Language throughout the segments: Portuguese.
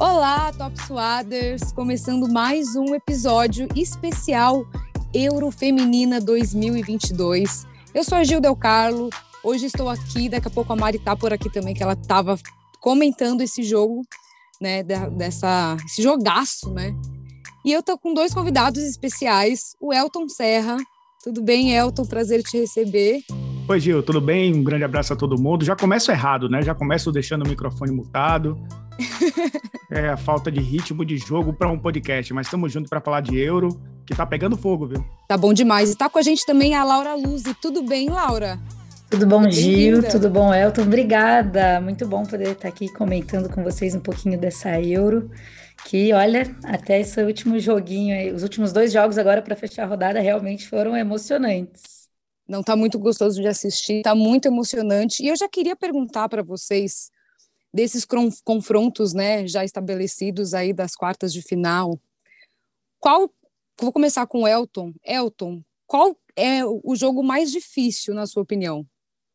Olá, Top Suaders! Começando mais um episódio especial Eurofeminina 2022. Eu sou a Gil Del Carlo, hoje estou aqui, daqui a pouco a Mari tá por aqui também, que ela estava comentando esse jogo, né, dessa, esse jogaço, né? E eu tô com dois convidados especiais, o Elton Serra. Tudo bem, Elton? Prazer te receber. Oi, Gil, tudo bem? Um grande abraço a todo mundo. Já começo errado, né? Já começo deixando o microfone mutado. é a falta de ritmo de jogo para um podcast, mas estamos juntos para falar de euro, que tá pegando fogo, viu? Tá bom demais. E tá com a gente também a Laura Luz. E tudo bem, Laura? Tudo bom, Gil? Tudo bom, Elton? Obrigada. Muito bom poder estar aqui comentando com vocês um pouquinho dessa Euro. Que, olha, até esse último joguinho aí, os últimos dois jogos agora para fechar a rodada realmente foram emocionantes. Não tá muito gostoso de assistir, tá muito emocionante. E eu já queria perguntar para vocês desses confrontos, né, já estabelecidos aí das quartas de final. Qual vou começar com Elton. Elton, qual é o jogo mais difícil na sua opinião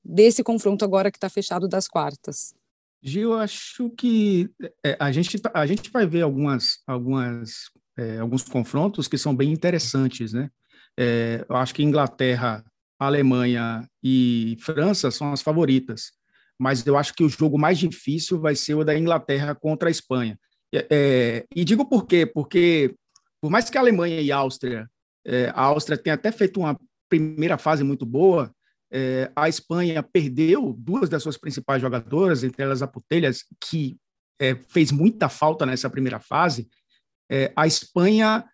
desse confronto agora que está fechado das quartas? Gil, acho que é, a, gente, tá, a gente vai ver algumas, algumas, é, alguns confrontos que são bem interessantes, né? É, eu acho que Inglaterra, Alemanha e França são as favoritas mas eu acho que o jogo mais difícil vai ser o da Inglaterra contra a Espanha. É, é, e digo por quê? Porque, por mais que a Alemanha e a Áustria, é, a Áustria tenha até feito uma primeira fase muito boa, é, a Espanha perdeu duas das suas principais jogadoras, entre elas a Putelhas, que é, fez muita falta nessa primeira fase. É, a Espanha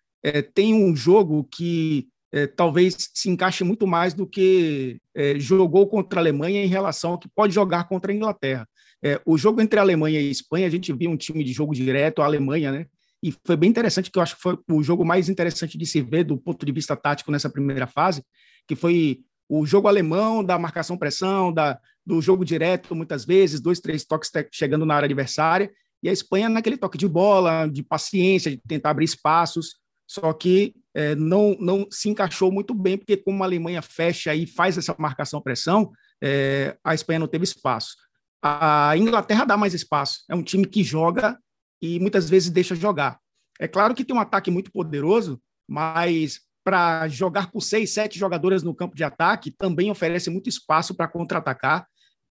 tem um jogo que é, talvez se encaixe muito mais do que é, jogou contra a Alemanha em relação ao que pode jogar contra a Inglaterra. É, o jogo entre a Alemanha e a Espanha, a gente viu um time de jogo direto, a Alemanha, né? E foi bem interessante, que eu acho que foi o jogo mais interessante de se ver do ponto de vista tático nessa primeira fase, que foi o jogo alemão da marcação-pressão, da, do jogo direto, muitas vezes, dois, três toques chegando na área adversária, e a Espanha naquele toque de bola, de paciência, de tentar abrir espaços, só que é, não, não se encaixou muito bem, porque como a Alemanha fecha e faz essa marcação-pressão, é, a Espanha não teve espaço. A Inglaterra dá mais espaço, é um time que joga e muitas vezes deixa jogar. É claro que tem um ataque muito poderoso, mas para jogar com seis, sete jogadoras no campo de ataque também oferece muito espaço para contra-atacar.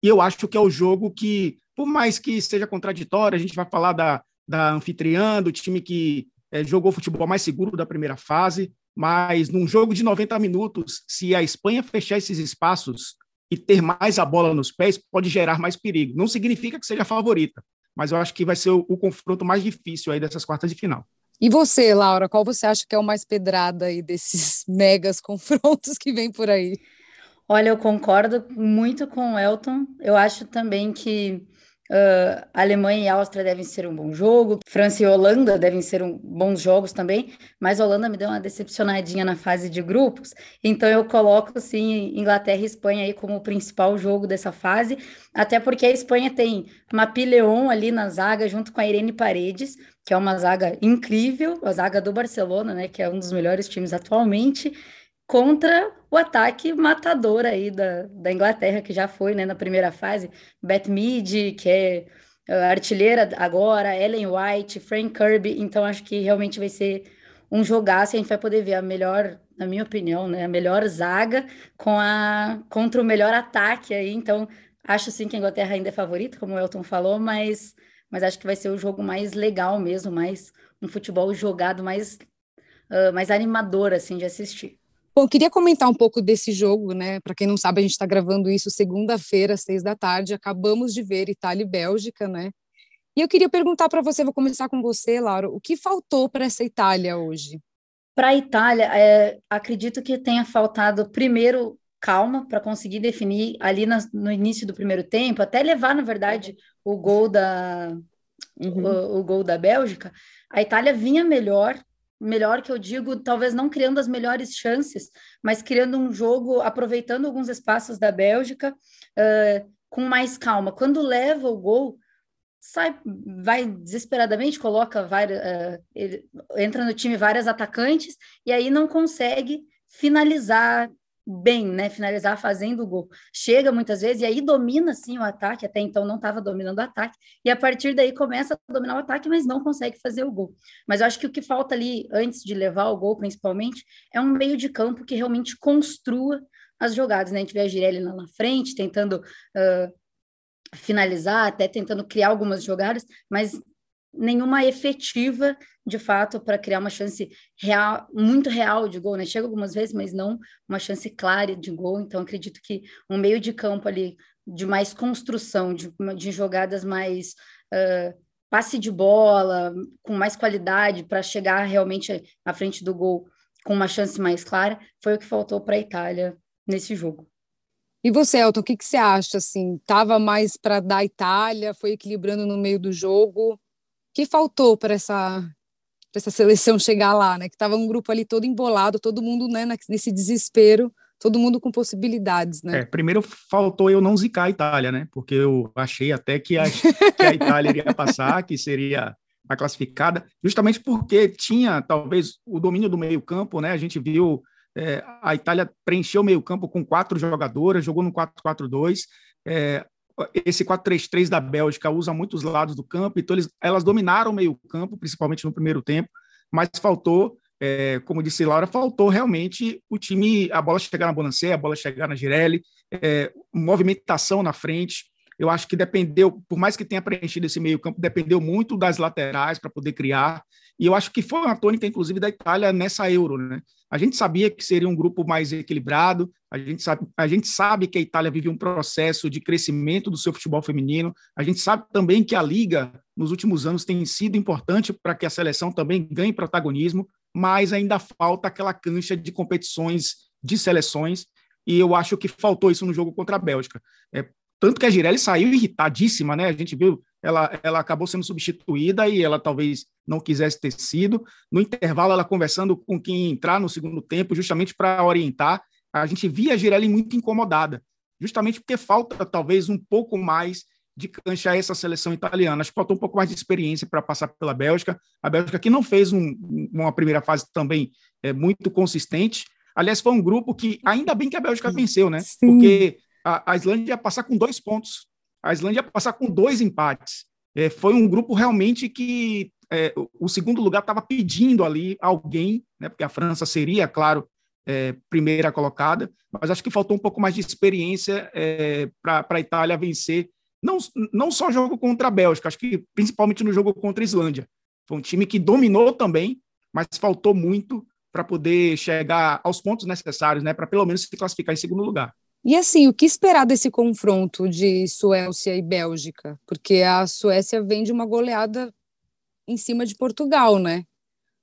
E eu acho que é o jogo que, por mais que seja contraditório, a gente vai falar da, da anfitriã, do time que é, jogou futebol mais seguro da primeira fase, mas num jogo de 90 minutos, se a Espanha fechar esses espaços e ter mais a bola nos pés, pode gerar mais perigo. Não significa que seja a favorita, mas eu acho que vai ser o, o confronto mais difícil aí dessas quartas de final. E você, Laura, qual você acha que é o mais pedrada aí desses megas confrontos que vem por aí? Olha, eu concordo muito com o Elton. Eu acho também que Uh, Alemanha e Áustria devem ser um bom jogo, França e Holanda devem ser um, bons jogos também, mas Holanda me deu uma decepcionadinha na fase de grupos, então eu coloco sim Inglaterra e Espanha aí como o principal jogo dessa fase, até porque a Espanha tem Mapi Leon ali na zaga junto com a Irene Paredes, que é uma zaga incrível, a zaga do Barcelona, né, que é um dos melhores times atualmente, contra o ataque matador aí da, da Inglaterra, que já foi né, na primeira fase. Beth Mead, que é artilheira agora, Ellen White, Frank Kirby. Então, acho que realmente vai ser um jogaço. A gente vai poder ver a melhor, na minha opinião, né, a melhor zaga com a, contra o melhor ataque aí. Então, acho sim que a Inglaterra ainda é favorita, como o Elton falou, mas, mas acho que vai ser o jogo mais legal mesmo, mais um futebol jogado mais, uh, mais animador assim de assistir. Bom, queria comentar um pouco desse jogo, né? Para quem não sabe, a gente está gravando isso segunda-feira, às seis da tarde. Acabamos de ver Itália e Bélgica, né? E eu queria perguntar para você, vou começar com você, Laura, o que faltou para essa Itália hoje? Para a Itália, é, acredito que tenha faltado primeiro calma para conseguir definir ali na, no início do primeiro tempo, até levar, na verdade, o gol da uhum. o, o gol da Bélgica. A Itália vinha melhor, melhor que eu digo, talvez não criando as melhores chances, mas criando um jogo, aproveitando alguns espaços da Bélgica uh, com mais calma. Quando leva o gol, sai, vai desesperadamente, coloca várias, uh, entra no time várias atacantes e aí não consegue finalizar bem, né? Finalizar fazendo o gol. Chega muitas vezes e aí domina sim o ataque, até então não estava dominando o ataque, e a partir daí começa a dominar o ataque, mas não consegue fazer o gol. Mas eu acho que o que falta ali, antes de levar o gol, principalmente, é um meio de campo que realmente construa as jogadas, né? A gente vê a Girelli lá na frente, tentando uh, finalizar, até tentando criar algumas jogadas, mas nenhuma efetiva, de fato, para criar uma chance real, muito real de gol, né? Chega algumas vezes, mas não uma chance clara de gol. Então, acredito que um meio de campo ali de mais construção, de, de jogadas mais uh, passe de bola, com mais qualidade para chegar realmente à frente do gol com uma chance mais clara, foi o que faltou para a Itália nesse jogo. E você, Elton, o que, que você acha? Assim, tava mais para dar Itália, foi equilibrando no meio do jogo? Que faltou para essa essa seleção chegar lá, né? Que estava um grupo ali todo embolado, todo mundo, né, nesse desespero, todo mundo com possibilidades, né? É, primeiro faltou eu não zicar a Itália, né? Porque eu achei até que a, que a Itália iria passar, que seria a classificada, justamente porque tinha talvez o domínio do meio-campo, né? A gente viu é, a Itália preencheu o meio-campo com quatro jogadoras, jogou no 4-4-2. É, esse 4-3-3 da Bélgica usa muitos lados do campo, então eles, elas dominaram o meio-campo, principalmente no primeiro tempo, mas faltou, é, como disse Laura, faltou realmente o time, a bola chegar na Bonancé, a bola chegar na Girelli, é, movimentação na frente. Eu acho que dependeu, por mais que tenha preenchido esse meio-campo, dependeu muito das laterais para poder criar. E eu acho que foi uma tônica, inclusive, da Itália nessa Euro, né? A gente sabia que seria um grupo mais equilibrado, a gente sabe, a gente sabe que a Itália vive um processo de crescimento do seu futebol feminino, a gente sabe também que a Liga, nos últimos anos, tem sido importante para que a seleção também ganhe protagonismo, mas ainda falta aquela cancha de competições de seleções, e eu acho que faltou isso no jogo contra a Bélgica. É, tanto que a Girelli saiu irritadíssima, né? A gente viu, ela, ela acabou sendo substituída e ela talvez não quisesse ter sido. No intervalo, ela conversando com quem entrar no segundo tempo, justamente para orientar. A gente via a Girelli muito incomodada, justamente porque falta talvez um pouco mais de cancha a essa seleção italiana. Acho que faltou um pouco mais de experiência para passar pela Bélgica. A Bélgica que não fez um, uma primeira fase também é, muito consistente. Aliás, foi um grupo que, ainda bem que a Bélgica venceu, né? Sim. Porque a, Islândia ia passar com dois pontos, a Islândia ia passar com dois empates. É, foi um grupo realmente que é, o segundo lugar estava pedindo ali alguém, né, porque a França seria, claro, é, primeira colocada, mas acho que faltou um pouco mais de experiência é, para a Itália vencer, não, não só jogo contra a Bélgica, acho que principalmente no jogo contra a Islândia. Foi um time que dominou também, mas faltou muito para poder chegar aos pontos necessários, né, para pelo menos se classificar em segundo lugar. E assim, o que esperar desse confronto de Suécia e Bélgica? Porque a Suécia vem de uma goleada em cima de Portugal, né?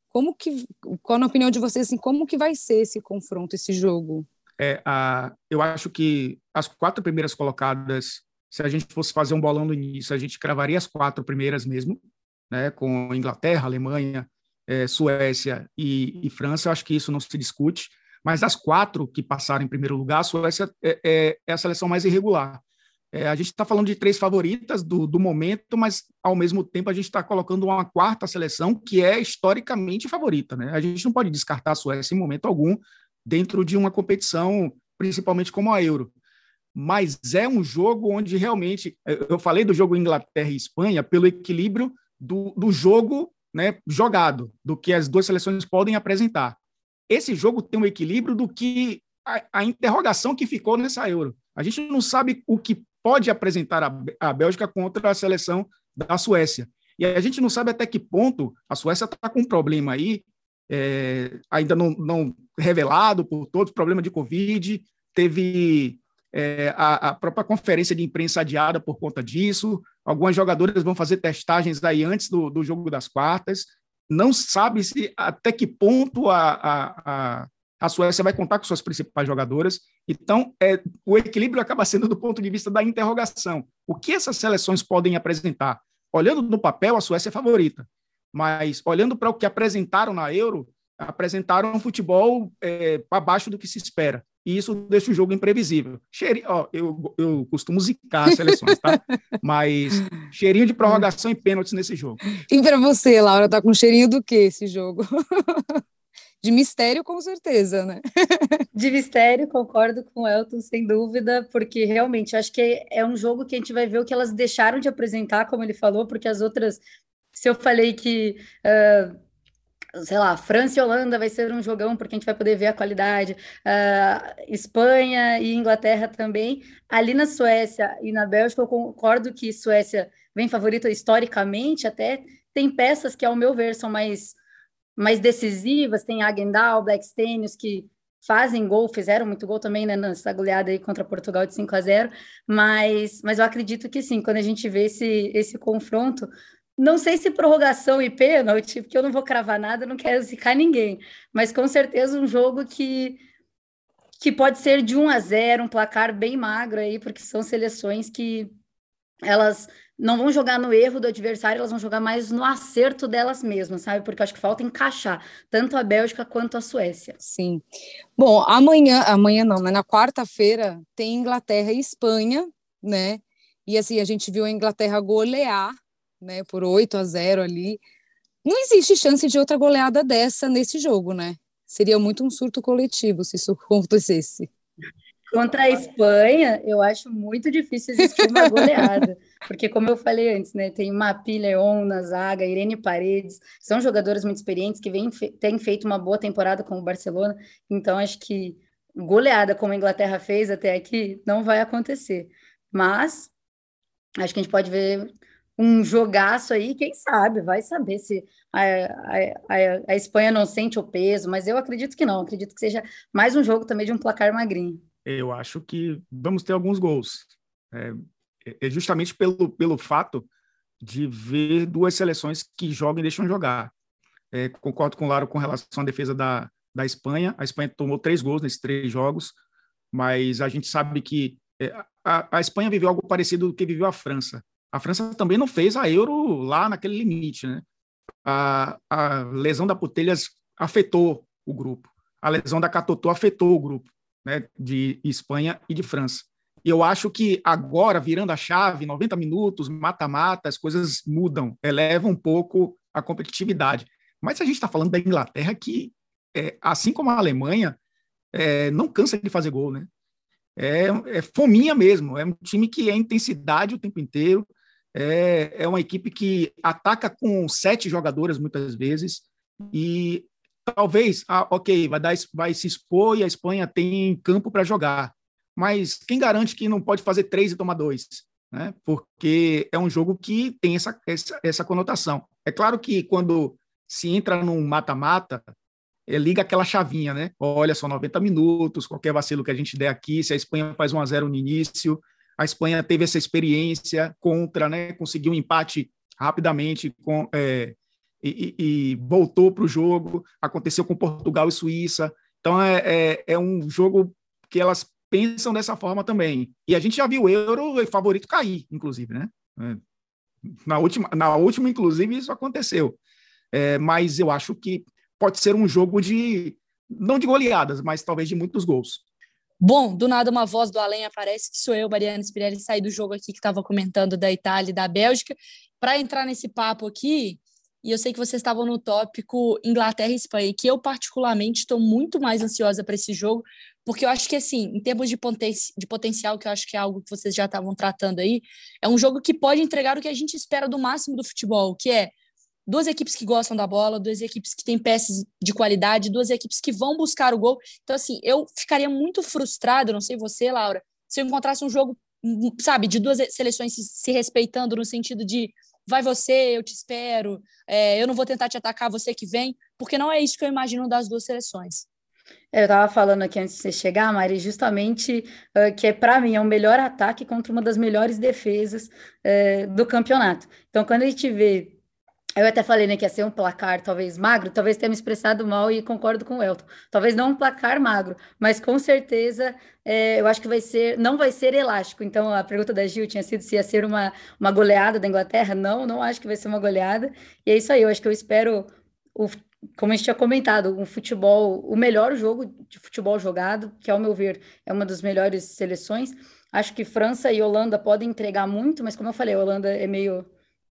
Como que, qual na opinião de vocês, assim, como que vai ser esse confronto, esse jogo? É, a, eu acho que as quatro primeiras colocadas, se a gente fosse fazer um bolão no início, a gente cravaria as quatro primeiras mesmo, né? Com Inglaterra, Alemanha, é, Suécia e, e França. Eu acho que isso não se discute. Mas das quatro que passaram em primeiro lugar, a Suécia é, é, é a seleção mais irregular. É, a gente está falando de três favoritas do, do, momento, mas ao mesmo tempo a gente está colocando uma quarta seleção que é historicamente favorita. Né? A gente não pode descartar a Suécia em momento algum dentro de uma competição, principalmente como a Euro. Mas é um jogo onde realmente. Eu falei do jogo Inglaterra e Espanha pelo equilíbrio do, do jogo né, jogado, do que as duas seleções podem apresentar esse jogo tem um equilíbrio do que a, a, interrogação que ficou nessa Euro. A gente não sabe o que pode apresentar a, a Bélgica contra a seleção da Suécia. E a gente não sabe até que ponto a Suécia está com um problema aí, é, ainda não, não, revelado por todos, problema de Covid, teve é, a, a, própria conferência de imprensa adiada por conta disso, algumas jogadoras vão fazer testagens aí antes do, do jogo das quartas, não sabe se até que ponto a, a, a, Suécia vai contar com suas principais jogadoras. Então, é, o equilíbrio acaba sendo do ponto de vista da interrogação. O que essas seleções podem apresentar? Olhando no papel, a Suécia é favorita, mas olhando para o que apresentaram na Euro, apresentaram um futebol é, abaixo do que se espera e isso deixa o jogo imprevisível. Cheirinho, ó, eu, eu costumo zicar as seleções, tá? Mas cheirinho de prorrogação e pênaltis nesse jogo. E para você, Laura, tá com cheirinho do que esse jogo? De mistério, com certeza, né? De mistério, concordo com o Elton, sem dúvida, porque realmente acho que é um jogo que a gente vai ver o que elas deixaram de apresentar, como ele falou, porque as outras. Se eu falei que. Uh, sei lá, França e Holanda vai ser um jogão, porque a gente vai poder ver a qualidade. Uh, Espanha e Inglaterra também. Ali na Suécia e na Bélgica, eu concordo que Suécia vem favorita historicamente, até tem peças que, ao meu ver, são mais, mais decisivas. Tem Agendal, Blackstenius, que fazem gol, fizeram muito gol também, né, nessa goleada aí contra Portugal de 5 a 0, mas, mas eu acredito que sim, quando a gente vê esse, esse confronto, não sei se prorrogação e pênalti, porque eu não vou cravar nada, não quero zicar ninguém, mas com certeza um jogo que que pode ser de 1 a 0, um placar bem magro aí, porque são seleções que elas não vão jogar no erro do adversário, elas vão jogar mais no acerto delas mesmas, sabe? Porque acho que falta encaixar tanto a Bélgica quanto a Suécia. Sim. Bom, amanhã, amanhã não, mas na quarta-feira tem Inglaterra e Espanha, né? E assim, a gente viu a Inglaterra golear né, por 8 a 0 ali. Não existe chance de outra goleada dessa nesse jogo, né? Seria muito um surto coletivo se isso acontecesse. Contra a Espanha, eu acho muito difícil existir uma goleada, porque como eu falei antes, né, tem Mapi Leon na zaga, Irene Paredes, são jogadores muito experientes que vem, têm feito uma boa temporada com o Barcelona, então acho que goleada como a Inglaterra fez até aqui não vai acontecer. Mas acho que a gente pode ver um jogaço aí, quem sabe, vai saber se a, a, a, Espanha não sente o peso, mas eu acredito que não, acredito que seja mais um jogo também de um placar magrinho. Eu acho que vamos ter alguns gols. É, é justamente pelo, pelo fato de ver duas seleções que jogam e deixam jogar. É, concordo com o Laro com relação à defesa da, da Espanha. A Espanha tomou três gols nesses três jogos, mas a gente sabe que é, a, a Espanha viveu algo parecido do que viveu a França a França também não fez a Euro lá naquele limite, né? A, a lesão da Putelhas afetou o grupo. A lesão da Catotô afetou o grupo, né? De Espanha e de França. E eu acho que agora, virando a chave, 90 minutos, mata-mata, as coisas mudam, eleva um pouco a competitividade. Mas a gente está falando da Inglaterra que, é, assim como a Alemanha, é, não cansa de fazer gol, né? É, é fominha mesmo, é um time que é intensidade o tempo inteiro, é, é uma equipe que ataca com sete jogadoras muitas vezes e talvez, ah, ok, vai, dar, vai se expor e a Espanha tem campo para jogar, mas quem garante que não pode fazer três e tomar dois? Né? Porque é um jogo que tem essa, essa, essa conotação. É claro que quando se entra num mata-mata, é, liga aquela chavinha, né? Olha, só 90 minutos, qualquer vacilo que a gente der aqui, se a Espanha faz 1 a 0 no início, a Espanha teve essa experiência contra, né, conseguiu um empate rapidamente com, é, e, e, voltou para o jogo. Aconteceu com Portugal e Suíça. Então é, é, é, um jogo que elas pensam dessa forma também. E a gente já viu o Euro favorito cair, inclusive, né? É, na última, na última, inclusive, isso aconteceu. É, mas eu acho que pode ser um jogo de não de goleadas, mas talvez de muitos gols. Bom, do nada uma voz do além aparece, que sou eu, Mariana Spirelli, saí do jogo aqui que estava comentando da Itália e da Bélgica. Para entrar nesse papo aqui, e eu sei que vocês estavam no tópico Inglaterra e Espanha, que eu particularmente estou muito mais ansiosa para esse jogo, porque eu acho que, assim, em termos de, poten de potencial, que eu acho que é algo que vocês já estavam tratando aí, é um jogo que pode entregar o que a gente espera do máximo do futebol, que é duas equipes que gostam da bola, duas equipes que têm peças de qualidade, duas equipes que vão buscar o gol. Então, assim, eu ficaria muito frustrado, não sei você, Laura, se eu encontrasse um jogo, sabe, de duas seleções se, se respeitando no sentido de vai você, eu te espero, é, eu não vou tentar te atacar, você que vem, porque não é isso que eu imagino das duas seleções. Eu estava falando aqui antes de você chegar, Mari, justamente uh, que é para mim é o melhor ataque contra uma das melhores defesas uh, do campeonato. Então, quando a gente vê eu até falei, né, que ia ser um placar talvez magro, talvez tenha me expressado mal e concordo com o Elton. Talvez não um placar magro, mas com certeza é, eu acho que vai ser, não vai ser elástico. Então a pergunta da Gil tinha sido se ia ser uma, uma goleada da Inglaterra. Não, não acho que vai ser uma goleada. E é isso aí, eu acho que eu espero, o, como a gente tinha comentado, um futebol, o melhor jogo de futebol jogado, que ao meu ver é uma das melhores seleções. Acho que França e Holanda podem entregar muito, mas como eu falei, a Holanda é meio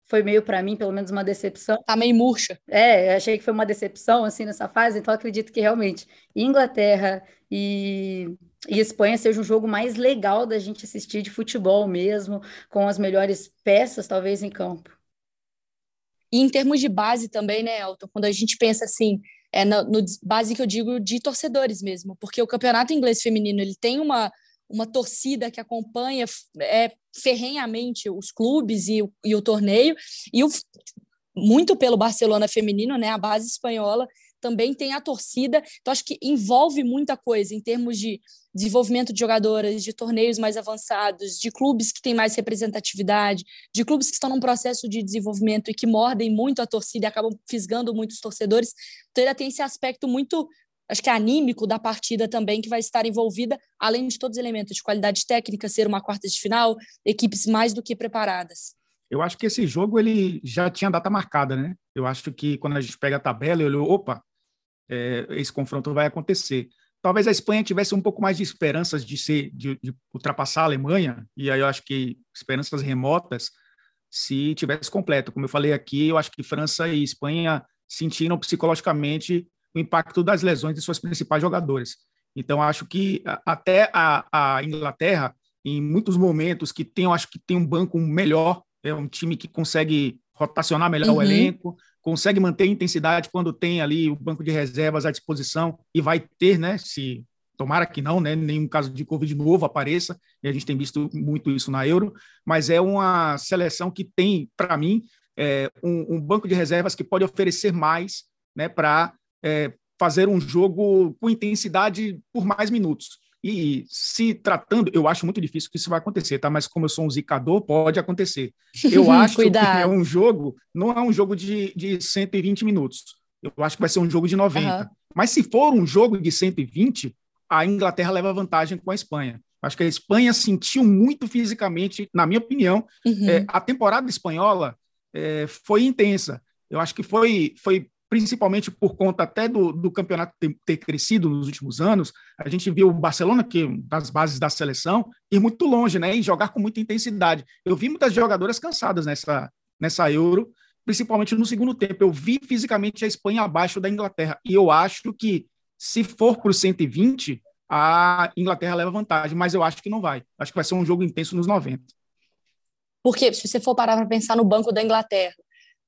foi meio para mim, pelo menos uma decepção. Tá meio murcha. É, achei que foi uma decepção assim nessa fase, então acredito que realmente Inglaterra e, e Espanha seja um jogo mais legal da gente assistir de futebol mesmo, com as melhores peças talvez em campo. E em termos de base também, né, Elton? Quando a gente pensa assim, é no, no base que eu digo de torcedores mesmo, porque o campeonato inglês feminino ele tem uma uma torcida que acompanha é, ferrenhamente os clubes e, e o torneio, e o, muito pelo Barcelona feminino, né, a base espanhola também tem a torcida, então acho que envolve muita coisa em termos de desenvolvimento de jogadoras, de torneios mais avançados, de clubes que têm mais representatividade, de clubes que estão num processo de desenvolvimento e que mordem muito a torcida e acabam fisgando muitos torcedores. Então ainda tem esse aspecto muito acho que é anímico da partida também que vai estar envolvida, além de todos os elementos de qualidade técnica, ser uma quarta de final, equipes mais do que preparadas. Eu acho que esse jogo ele já tinha data marcada, né? Eu acho que quando a gente pega a tabela, eu olho, opa, é, esse confronto vai acontecer. Talvez a Espanha tivesse um pouco mais de esperanças de ser de, de ultrapassar a Alemanha, e aí eu acho que esperanças remotas se tivesse completo. Como eu falei aqui, eu acho que França e Espanha sentiram psicologicamente o impacto das lesões de suas principais jogadoras. Então, acho que até a, a Inglaterra, em muitos momentos que tem, eu acho que tem um banco melhor, é um time que consegue rotacionar melhor uhum. o elenco, consegue manter a intensidade quando tem ali o banco de reservas à disposição e vai ter, né, se tomara que não, né, nenhum caso de Covid novo apareça, e a gente tem visto muito isso na Euro, mas é uma seleção que tem, para mim, é, um, um, banco de reservas que pode oferecer mais né, para é, fazer um jogo com intensidade por mais minutos. E se tratando, eu acho muito difícil que isso vai acontecer, tá? Mas como eu sou um zicador, pode acontecer. Eu acho que é um jogo, não é um jogo de, de 120 minutos. Eu acho que vai ser um jogo de 90. Uhum. Mas se for um jogo de 120, a Inglaterra leva vantagem com a Espanha. Acho que a Espanha sentiu muito fisicamente, na minha opinião. Uhum. É, a temporada espanhola é, foi intensa. Eu acho que foi, foi principalmente por conta até do, do campeonato ter, ter, crescido nos últimos anos, a gente viu o Barcelona, que das bases da seleção, ir muito longe, né, e jogar com muita intensidade. Eu vi muitas jogadoras cansadas nessa, nessa Euro, principalmente no segundo tempo. Eu vi fisicamente a Espanha abaixo da Inglaterra, e eu acho que se for para o 120, a Inglaterra leva vantagem, mas eu acho que não vai. Acho que vai ser um jogo intenso nos 90. Porque se você for parar para pensar no banco da Inglaterra,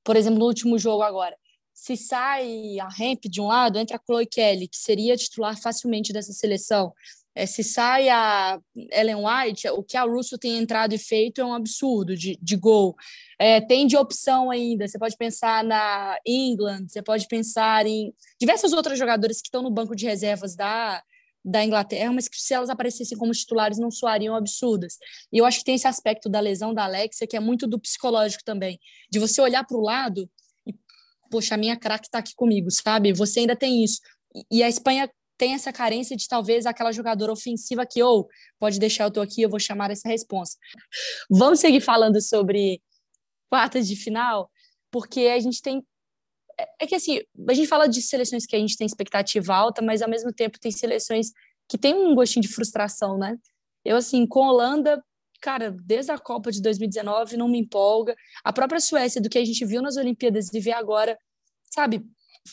por exemplo, no último jogo agora, se sai a Ramp de um lado, entra a Chloe Kelly, que seria titular facilmente dessa seleção. É, se sai a Ellen White, o que a Russo tem entrado e feito é um absurdo de, de gol. É, tem de opção ainda, você pode pensar na England, você pode pensar em diversas outras jogadoras que estão no banco de reservas da, da Inglaterra, mas que se elas aparecessem como titulares não soariam absurdas. E eu acho que tem esse aspecto da lesão da Alexia, que é muito do psicológico também, de você olhar para o lado poxa, a minha craque está aqui comigo, sabe? Você ainda tem isso. E a Espanha tem essa carência de talvez aquela jogadora ofensiva que, ou, oh, pode deixar eu tô aqui, eu vou chamar essa resposta. Vamos seguir falando sobre quartas de final, porque a gente tem. É, é que assim, a gente fala de seleções que a gente tem expectativa alta, mas ao mesmo tempo tem seleções que tem um gostinho de frustração, né? Eu, assim, com a Holanda, cara, desde a Copa de 2019 não me empolga. A própria Suécia, do que a gente viu nas Olimpíadas e vê agora, sabe?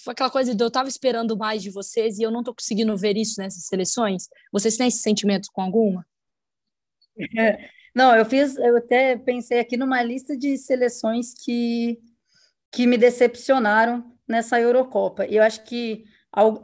Foi aquela coisa de eu estava esperando mais de vocês e eu não estou conseguindo ver isso nessas seleções. Vocês têm esse sentimento com alguma? É, não, eu fiz, eu até pensei aqui numa lista de seleções que, que me decepcionaram nessa Eurocopa. E eu acho que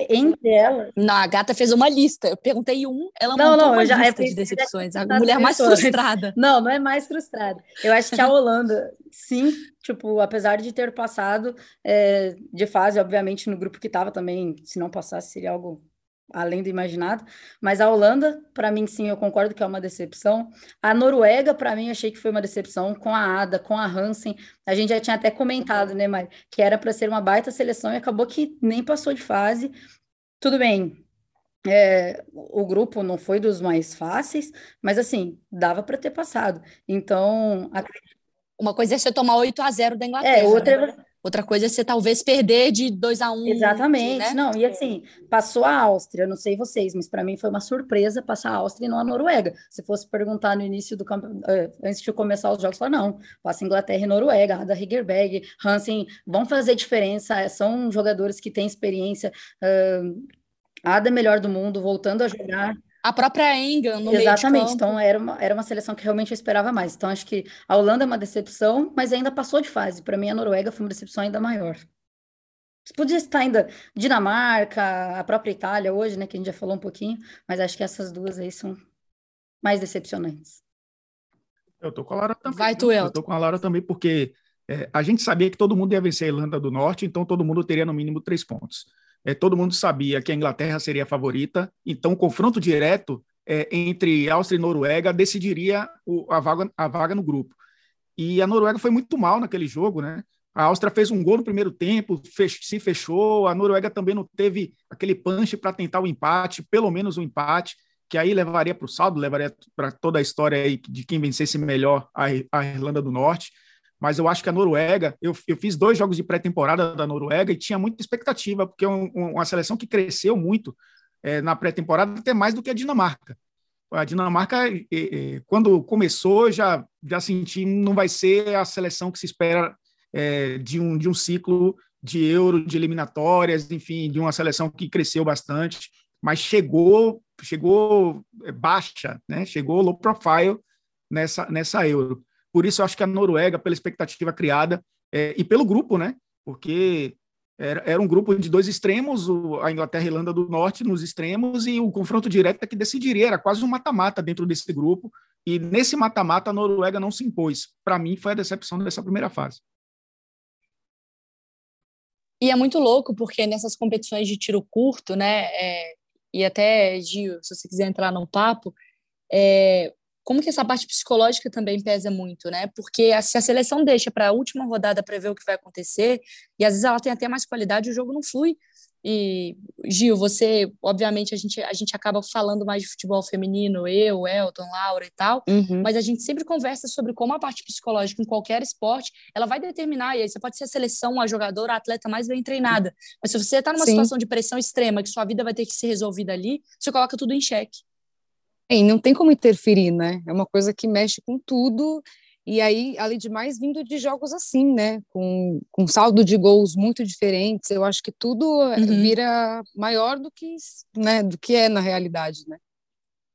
entre elas. Não, a gata fez uma lista. Eu perguntei um, ela não, não, uma já, lista de decepções. A mulher mais frustrada. Não, não é mais frustrada. Eu acho que a Holanda, sim, tipo, apesar de ter passado é, de fase, obviamente, no grupo que estava também, se não passasse, seria algo além do imaginado. Mas a Holanda, para mim, sim, eu concordo que é uma decepção. A Noruega, para mim, achei que foi uma decepção com a Ada, com a Hansen. A gente já tinha até comentado, né, Mari, que era para ser uma baita seleção e acabou que nem passou de fase. Tudo bem. É, o grupo não foi dos mais fáceis, mas assim, dava para ter passado. Então, uma coisa é você tomar 8 a 0 da Inglaterra. É, outra, né? Outra coisa é você talvez perder de 2 a 1 um, Exatamente. Né? Não, e assim, passou a Áustria, não sei vocês, mas para mim foi uma surpresa passar a Áustria e não a Noruega. Se fosse perguntar no início do campo, eh, antes de começar os jogos, falar, não, passa Inglaterra e Noruega, Ada Hegerberg, Hansen, vão fazer diferença, são jogadores que têm experiência. Uh, Ada é melhor do mundo, voltando a jogar. A própria Enga no Exatamente, então era uma, era uma seleção que realmente eu esperava mais. Então acho que a Holanda é uma decepção, mas ainda passou de fase. Para mim, a Noruega foi uma decepção ainda maior. Podia estar ainda Dinamarca, a própria Itália hoje, né, que a gente já falou um pouquinho, mas acho que essas duas aí são mais decepcionantes. Eu tô com a Lara também. Vai, tu, Eu tô com a Lara também, porque é, a gente sabia que todo mundo ia vencer a Irlanda do Norte, então todo mundo teria no mínimo três pontos é, todo mundo sabia que a Inglaterra seria a favorita, então o confronto direto é, entre Áustria e Noruega decidiria o, a, vaga, a vaga no grupo. E a Noruega foi muito mal naquele jogo, né? A Áustria fez um gol no primeiro tempo, fech se fechou. A Noruega também não teve aquele punch para tentar o empate, pelo menos o um empate, que aí levaria para o saldo, levaria para toda a história de quem vencesse melhor a, a Irlanda do Norte mas eu acho que a Noruega, eu, eu fiz dois jogos de pré-temporada da Noruega e tinha muita expectativa, porque é um, uma seleção que cresceu muito é, na pré-temporada, até mais do que a Dinamarca. A Dinamarca, é, é, quando começou, já, já senti não vai ser a seleção que se espera de, um, de um ciclo de euro, de eliminatórias, enfim, de uma seleção que cresceu bastante, mas chegou chegou baixa, né? chegou low profile nessa, nessa euro. Por isso, eu acho que a Noruega, pela expectativa criada, é, e pelo grupo, né? Porque era, era um grupo de dois extremos, o, a Inglaterra e a Irlanda do Norte nos extremos, e o confronto direto é que decidiria, era quase um mata-mata dentro desse grupo. E nesse mata-mata, a Noruega não se impôs. Para mim, foi a decepção dessa primeira fase. E é muito louco, porque nessas competições de tiro curto, né? É, e até, Gil, se você quiser entrar no papo, é, como que essa parte psicológica também pesa muito, né? Porque se a seleção deixa para a última rodada para ver o que vai acontecer, e às vezes ela tem até mais qualidade, o jogo não flui. E, Gil, você, obviamente, a gente, a gente acaba falando mais de futebol feminino, eu, Elton, Laura e tal, uhum. mas a gente sempre conversa sobre como a parte psicológica em qualquer esporte, ela vai determinar, e aí você pode ser a seleção, a jogadora, a atleta mais bem treinada, mas se você está numa Sim. situação de pressão extrema, que sua vida vai ter que ser resolvida ali, você coloca tudo em xeque. E não tem como interferir, né? É uma coisa que mexe com tudo. E aí, além de mais, vindo de jogos assim, né? Com, com saldo de gols muito diferentes, eu acho que tudo eh, uhum. vira maior do que, né, do que é na realidade, né?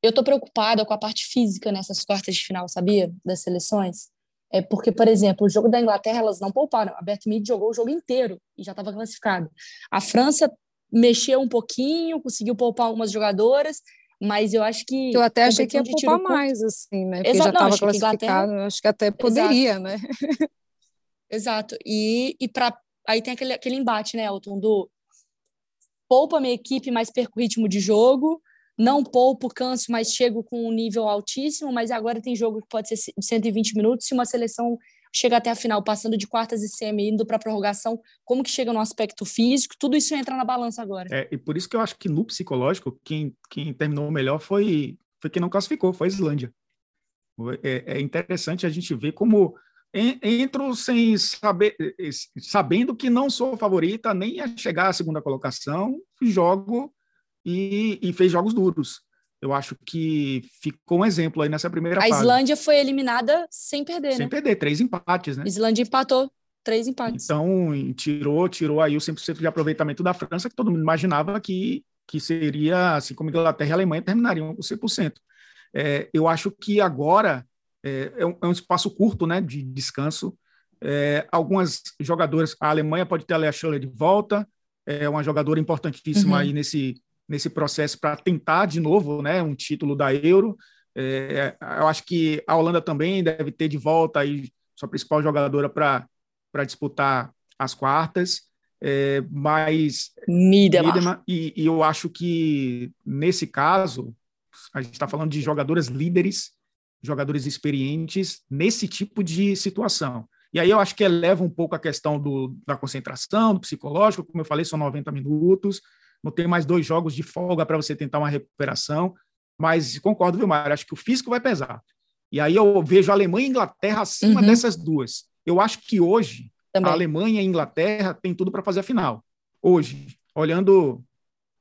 Eu tô preocupada com a parte física nessas quartas de final, sabia? Das seleções. É porque, por exemplo, o jogo da Inglaterra, elas não pouparam. A Beth Mead jogou o jogo inteiro e já estava classificado. A França mexeu um pouquinho, conseguiu poupar algumas jogadoras, mas eu acho que. Eu até achei que ia poupar mais, assim, né? Porque Exato, já estava classificado, Inglaterra... acho que até poderia, Exato. né? Exato. E, e para aí tem aquele, aquele embate, né, Elton, do poupa minha equipe, mas perco o ritmo de jogo, não poupo, canso, mas chego com um nível altíssimo, mas agora tem jogo que pode ser 120 minutos, se uma seleção chega até a final, passando de quartas e semi, indo para prorrogação, como que chega no aspecto físico, tudo isso entra na balança agora. É, e por isso que eu acho que no psicológico, quem, quem terminou melhor foi, foi quem não classificou, foi a Islândia. É, é interessante a gente ver como entro sem saber, sabendo que não sou favorita nem a chegar à segunda colocação, jogo e, e fez jogos duros eu acho que ficou um exemplo aí nessa primeira a fase. A Islândia foi eliminada sem perder, sem né? perder, três empates, né? A Islândia empatou três empates. Então, tirou, tirou aí o 100% de aproveitamento da França, que todo mundo imaginava que, que seria, assim como Inglaterra e Alemanha, terminariam com 100%. É, eu acho que agora é, é, um, é, um, espaço curto né, de descanso. É, algumas jogadoras, a Alemanha pode ter a Lea Schuller de volta, é uma jogadora importantíssima uhum. aí nesse, nesse processo para tentar de novo né, um título da Euro. É, eu acho que a Holanda também deve ter de volta aí sua principal jogadora para disputar as quartas. É, mas Niederman. E, e eu acho que nesse caso a gente está falando de jogadoras líderes, jogadores experientes nesse tipo de situação. E aí eu acho que eleva um pouco a questão do, da concentração, do psicológico, como eu falei, são 90 minutos, não tem mais dois jogos de folga para você tentar uma recuperação. Mas concordo, viu, Mário? Acho que o físico vai pesar. E aí eu vejo a Alemanha e a Inglaterra acima uhum. dessas duas. Eu acho que hoje Também. A Alemanha e a Inglaterra têm tudo para fazer a final. Hoje, olhando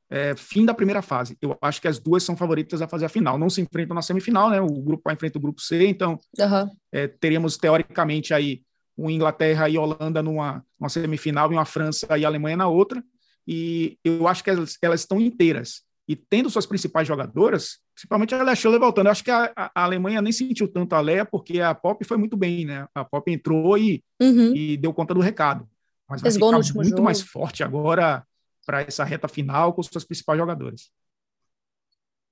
é, fim da primeira fase, eu acho que as duas são favoritas a fazer a final. Não se enfrentam na semifinal, né? O grupo A enfrenta o grupo C, então uhum. é, teríamos teoricamente aí uma Inglaterra e Holanda numa, numa semifinal e uma França e Alemanha na outra. E eu acho que elas, elas estão inteiras. E tendo suas principais jogadoras, principalmente a Schiller voltando. Eu acho que a, a, Alemanha nem sentiu tanto a Léa, porque a Pop foi muito bem, né? A Pop entrou e, uhum. e deu conta do recado. Mas vai ficar muito jogo. mais forte agora para essa reta final com suas principais jogadoras.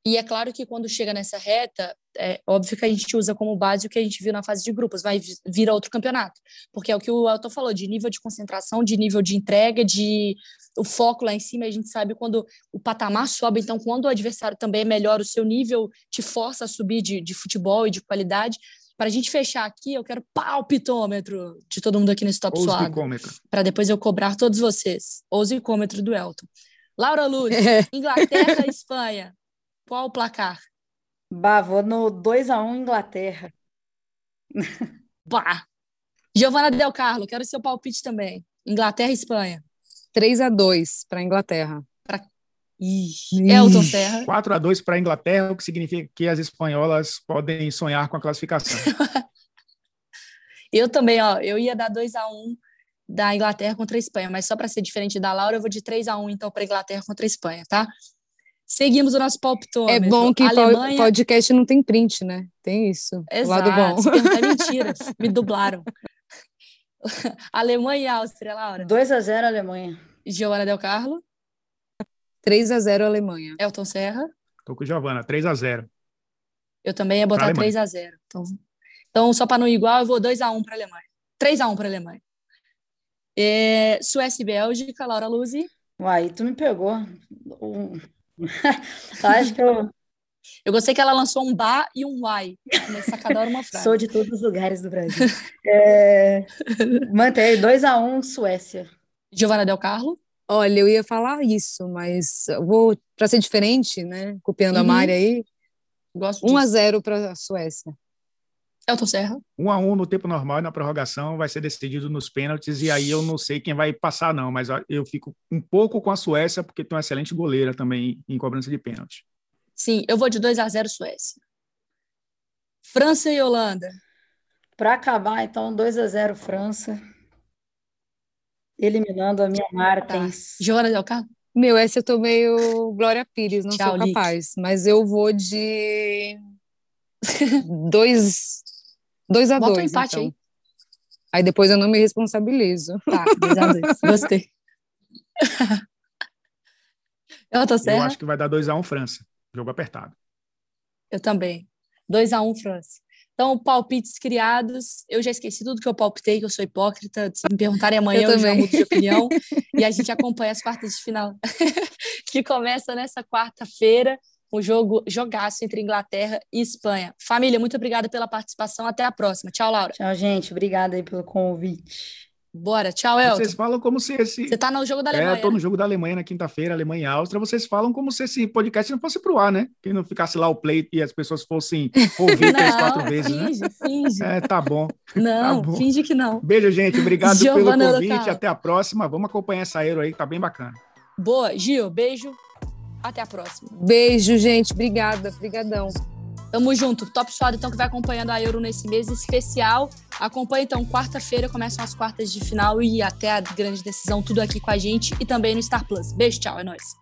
E é claro que quando chega nessa reta, é óbvio que a gente usa como base o que a gente viu na fase de grupos, vai vir outro campeonato. Porque é o que o Elton falou, de nível de concentração, de nível de entrega, de o foco lá em cima, a gente sabe quando o patamar sobe, então quando o adversário também é melhor, o seu nível te força a subir de, de futebol e de qualidade. Para a gente fechar aqui, eu quero palpitômetro de todo mundo aqui nesse top suado. Para depois eu cobrar todos vocês. Ousicômetro do Elton. Laura Luz, Inglaterra, Espanha. Qual o placar? Bah, vou no 2x1 Inglaterra. Bah! Giovana Del Carlo, quero seu palpite também. Inglaterra e Espanha. 3 x 2 para Inglaterra. Pra... Ixi. Elton Serra. 4 x 2 para Inglaterra, o que significa que as espanholas podem sonhar com a classificação. eu também, ó, eu ia dar 2 x 1 da Inglaterra contra a Espanha, mas só para ser diferente da Laura, eu vou de 3 x 1 então para Inglaterra contra a Espanha, tá? Seguimos o nosso palpitômetro. É bom que Alemanha... podcast não tem print, né? Tem isso. Exato. Lado bom. É mentira. Me dublaram. Alemanha e Áustria, Laura. 2 a 0 Alemanha. Giovana Del Carlo. 3 a 0 Alemanha. Elton Serra. Tô com Giovana, 3 a 0 Eu também ia botar 3 a 0 Então, então só para não ir igual, eu vou 2 a 1 para Alemanha. 3 a 1 para Alemanha. É, Suécia e Bélgica, Laura Luzi. Uai, tu me pegou. Acho que eu. Eu gostei que ela lançou um bar e um uai. Nessa cada hora uma frase. Sou de todos os lugares do Brasil. É... Mantém 2x1 um, Suécia. Giovana Del Carlo? Olha, eu ia falar isso, mas vou, para ser diferente, né? Copiando uhum. a Mari aí. Gosto 1 x 0 para a Suécia. Elton Serra. 1 a 1 no tempo normal e na prorrogação vai ser decidido nos pênaltis e aí eu não sei quem vai passar não, mas eu fico um pouco com a Suécia porque tem uma excelente goleira também em cobrança de pênalti. Sim, eu vou de 2 a 0 Suécia. França e Holanda. Para acabar, então, 2 a 0 França. Eliminando a minha Martens. Tá. Joana Del Carmo? Meu, essa eu tô meio Glória Pires, não Tchau, sou capaz. Mas eu vou de 2 2 a 2 um empate então. aí. Aí depois eu não me responsabilizo. Tá, 2 a 2 Gostei. eu tô certo? Eu acho que vai dar 2 a 1 um, França. Jogo apertado. Eu também. 2 a 1 um, França. Então, palpites criados. Eu já esqueci tudo que eu palpitei, que eu sou hipócrita. Se me perguntarem amanhã, eu, eu já mudo de opinião. e a gente acompanha as quartas de final, que começa nessa quarta-feira o jogo jogaço entre Inglaterra e Espanha. Família, muito obrigada pela participação. Até a próxima. Tchau, Laura. Tchau, gente. Obrigada aí pelo convite. Bora, tchau, Elton. Vocês falam como se esse. Você tá no jogo da Alemanha. É, eu tô no jogo da Alemanha na quinta-feira, Alemanha e Áustria. Vocês falam como se esse podcast não fosse pro ar, né? Que não ficasse lá o play e as pessoas fossem ouvir três, quatro vezes, finge, né? Finge, É, tá bom. Não, tá bom. finge que não. Beijo, gente. Obrigado Giovana pelo convite. Até a próxima. Vamos acompanhar essa Euro aí, tá bem bacana. Boa, Gil. Beijo. Até a próxima. Beijo, gente. Obrigada. Obrigadão. Tamo junto. Top Suado, então, que vai acompanhando a Euro nesse mês especial. Acompanha, então, quarta-feira começam as quartas de final e até a grande decisão, tudo aqui com a gente e também no Star Plus. Beijo, tchau, é nóis.